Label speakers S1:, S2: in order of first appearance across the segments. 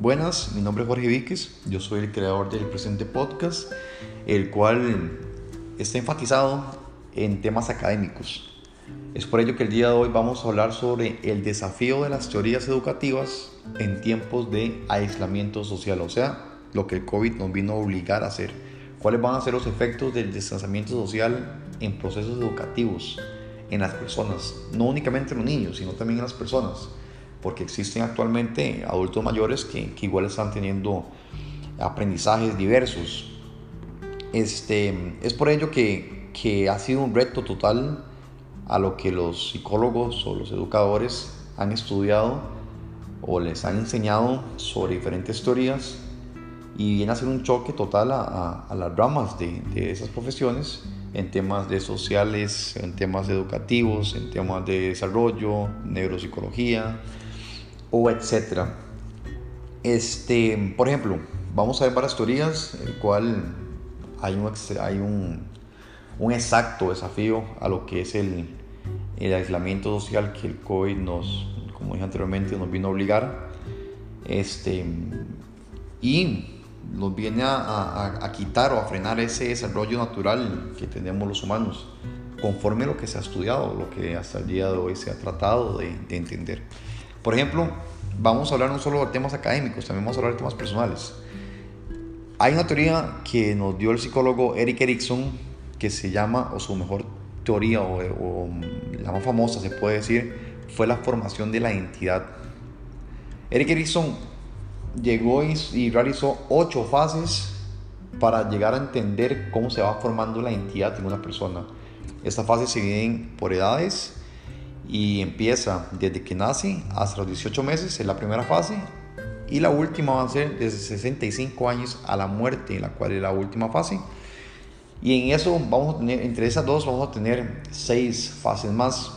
S1: Buenas, mi nombre es Jorge Víquez, yo soy el creador del presente podcast, el cual está enfatizado en temas académicos. Es por ello que el día de hoy vamos a hablar sobre el desafío de las teorías educativas en tiempos de aislamiento social, o sea, lo que el COVID nos vino a obligar a hacer. ¿Cuáles van a ser los efectos del distanciamiento social en procesos educativos, en las personas? No únicamente en los niños, sino también en las personas porque existen actualmente adultos mayores que, igual están teniendo aprendizajes diversos. Este, es por ello que, que ha sido un reto total a lo que los psicólogos o los educadores han estudiado o les han enseñado sobre diferentes teorías y viene a ser un choque total a, a, las ramas de, de, esas profesiones en temas de sociales, en temas educativos, en temas de desarrollo, neuropsicología, o etcétera. Este, por ejemplo, vamos a ver varias teorías, el cual hay un, hay un, un exacto desafío a lo que es el, el, aislamiento social que el COVID nos, como dije anteriormente, nos vino a obligar. Este, y nos viene a, quitar o a frenar ese desarrollo natural que tenemos los humanos, conforme lo que se ha estudiado, lo que hasta el día de hoy se ha tratado de entender. Por ejemplo, vamos a hablar no solo de temas académicos, también vamos a hablar de temas personales. Hay una teoría que nos dio el psicólogo Eric Erickson que se llama, o su mejor teoría, o, la más famosa se puede decir, fue la formación de la identidad. Eric Erickson llegó y, realizó ocho fases para llegar a entender cómo se va formando la identidad de una persona. Estas fases se dividen por edades, y empieza desde que nace hasta los 18 meses, es la primera fase, y la última va a ser desde 65 años a la muerte, la cual es la última fase. Y en eso vamos a tener, entre esas dos vamos a tener seis fases más.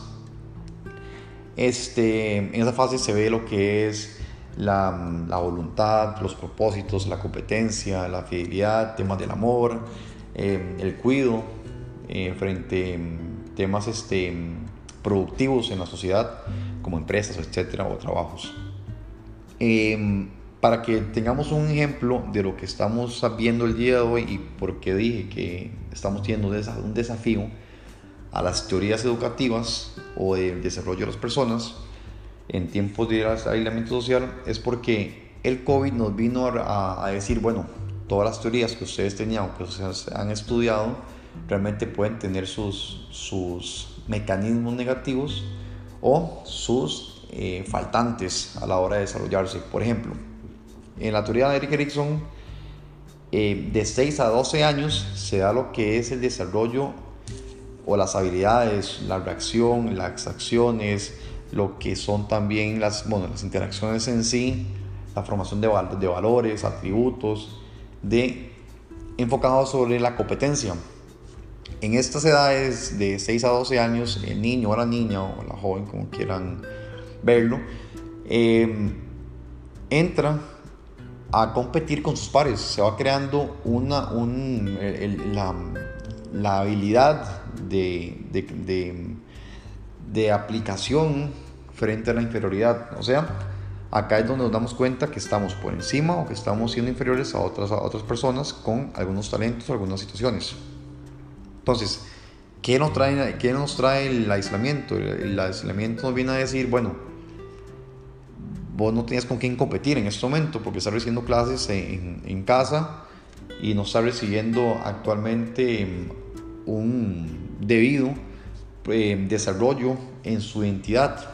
S1: Este, en esa fase se ve lo que es la, la voluntad, los propósitos, la competencia, la fidelidad, temas del amor, eh, el cuido, eh, frente a temas este, productivos en la sociedad, como empresas, etcétera, o trabajos. Em, para que tengamos un ejemplo de lo que estamos viendo el día de hoy y por qué dije que estamos teniendo un desafío a las teorías educativas o del desarrollo de las personas en tiempos de aislamiento social, es porque el COVID nos vino a, a decir, bueno, todas las teorías que ustedes tenían o que ustedes han estudiado realmente pueden tener sus, sus mecanismos negativos o sus eh, faltantes a la hora de desarrollarse. Por ejemplo, en la teoría de Eric Erickson, eh, de 6 a 12 años se da lo que es el desarrollo o las habilidades, la reacción, las acciones, lo que son también las, bueno, las interacciones en sí, la formación de, valores, atributos, de, enfocado sobre la competencia. En estas edades de 6 a 12 años, el niño o la niña o la joven, como quieran verlo, em, entra a competir con sus pares. Se va creando una, la, habilidad de, de, aplicación frente a la inferioridad. O sea, acá es donde nos damos cuenta que estamos por encima o que estamos siendo inferiores a otras, a otras personas con algunos talentos algunas situaciones. Entonces, ¿qué nos trae, qué nos trae el aislamiento? El, aislamiento nos viene a decir, bueno, vos no tenías con quién competir en este momento porque estás recibiendo clases en, casa y no estás recibiendo actualmente un debido eh, desarrollo en su identidad.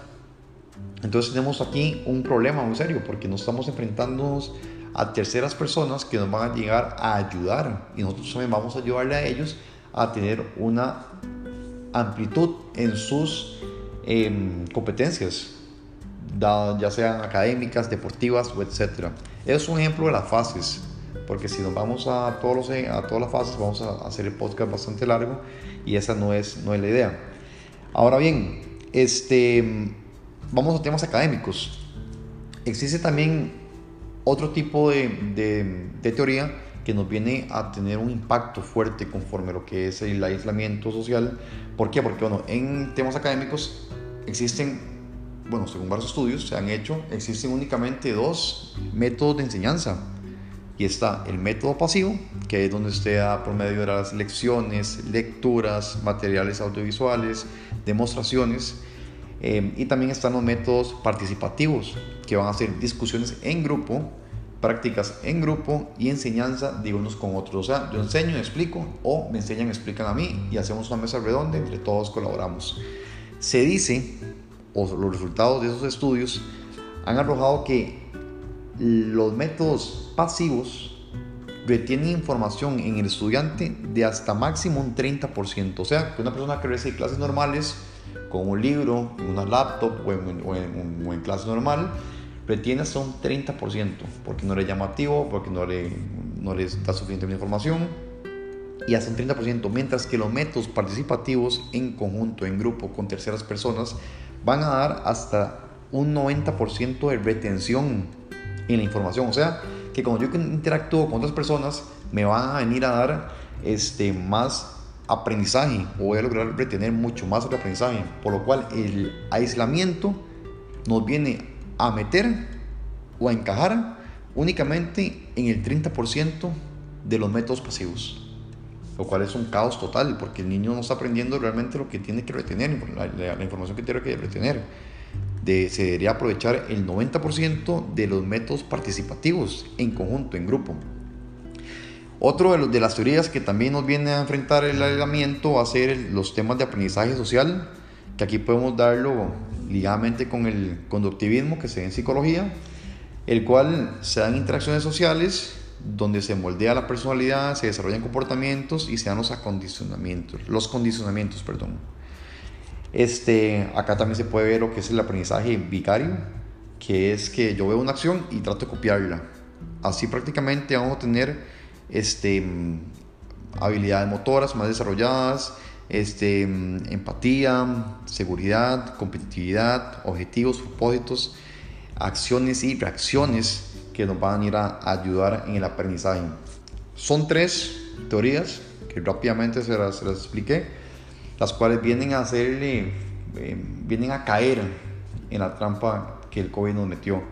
S1: Entonces tenemos aquí un problema muy serio porque nos estamos enfrentándonos a terceras personas que nos van a llegar a ayudar y nosotros también vamos a ayudarle a ellos a tener una amplitud en sus em, competencias, ya sean académicas, deportivas o etc. Es un ejemplo de las fases, porque si nos vamos a, todos los, a todas las fases vamos a hacer el podcast bastante largo y esa no es, no es la idea. Ahora bien, este, vamos a temas académicos. Existe también otro tipo de, de teoría que nos viene a tener un impacto fuerte conforme a lo que es el aislamiento social. ¿Por qué? Porque bueno, en temas académicos existen bueno, según varios estudios se han hecho, existen únicamente dos métodos de enseñanza. Y está el método pasivo, que es donde usted da por medio de las lecciones, lecturas, materiales audiovisuales, demostraciones. Eh, y también están los métodos participativos, que van a ser discusiones en grupo, prácticas en grupo y enseñanza de unos con otros. O sea, yo enseño explico, o me enseñan explican a mí, y hacemos una mesa redonda, entre todos colaboramos. Se dice, o los resultados de esos estudios han arrojado que los métodos pasivos retienen información en el estudiante de hasta máximo un 30%. O sea, que una persona que recibe clases normales con un libro, en una laptop o en, o en, clase normal, retiene hasta un 30%, porque no le es llamativo, porque no le, no le da suficiente información, y hasta un 30%, mientras que los métodos participativos en conjunto, en grupo, con terceras personas, van a dar hasta un 90% de retención en la información. O sea, que cuando yo interactúo con otras personas, me van a venir a dar este, más aprendizaje o voy a lograr retener mucho más el aprendizaje. Por lo cual el aislamiento nos viene a meter o a encajar únicamente en el 30% de los métodos pasivos. Lo cual es un caos total porque el niño no está aprendiendo realmente lo que tiene que retener, la, información que tiene que retener. De, se debería aprovechar el 90% de los métodos participativos en conjunto, en grupo. Otro de, los, de las teorías que también nos viene a enfrentar el aislamiento va a ser los temas de aprendizaje social, que aquí podemos darlo ligadamente con el conductivismo que se ve en psicología, el cual se dan interacciones sociales donde se moldea la personalidad, se desarrollan comportamientos y se dan los acondicionamientos, los condicionamientos, perdón. Este, acá también se puede ver lo que es el aprendizaje vicario, que es que yo veo una acción y trato de copiarla. Así prácticamente vamos a tener este, habilidades motoras más desarrolladas, este, empatía, seguridad, competitividad, objetivos, propósitos, acciones y reacciones que nos van a ir a ayudar en el aprendizaje. Son tres teorías que rápidamente se las, expliqué, las cuales vienen a hacerle, eh, vienen a caer en la trampa que el COVID nos metió.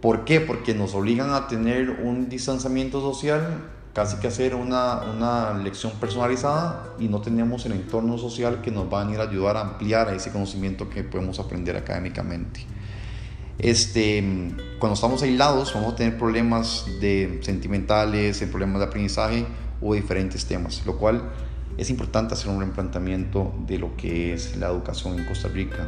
S1: ¿Por qué? Porque nos obligan a tener un distanciamiento social, casi que hacer una, una lección personalizada y no tenemos el entorno social que nos va a venir a ayudar a ampliar ese conocimiento que podemos aprender académicamente. Este, cuando estamos aislados vamos a tener problemas de sentimentales, problemas de aprendizaje o diferentes temas, lo cual es importante hacer un replanteamiento de lo que es la educación en Costa Rica.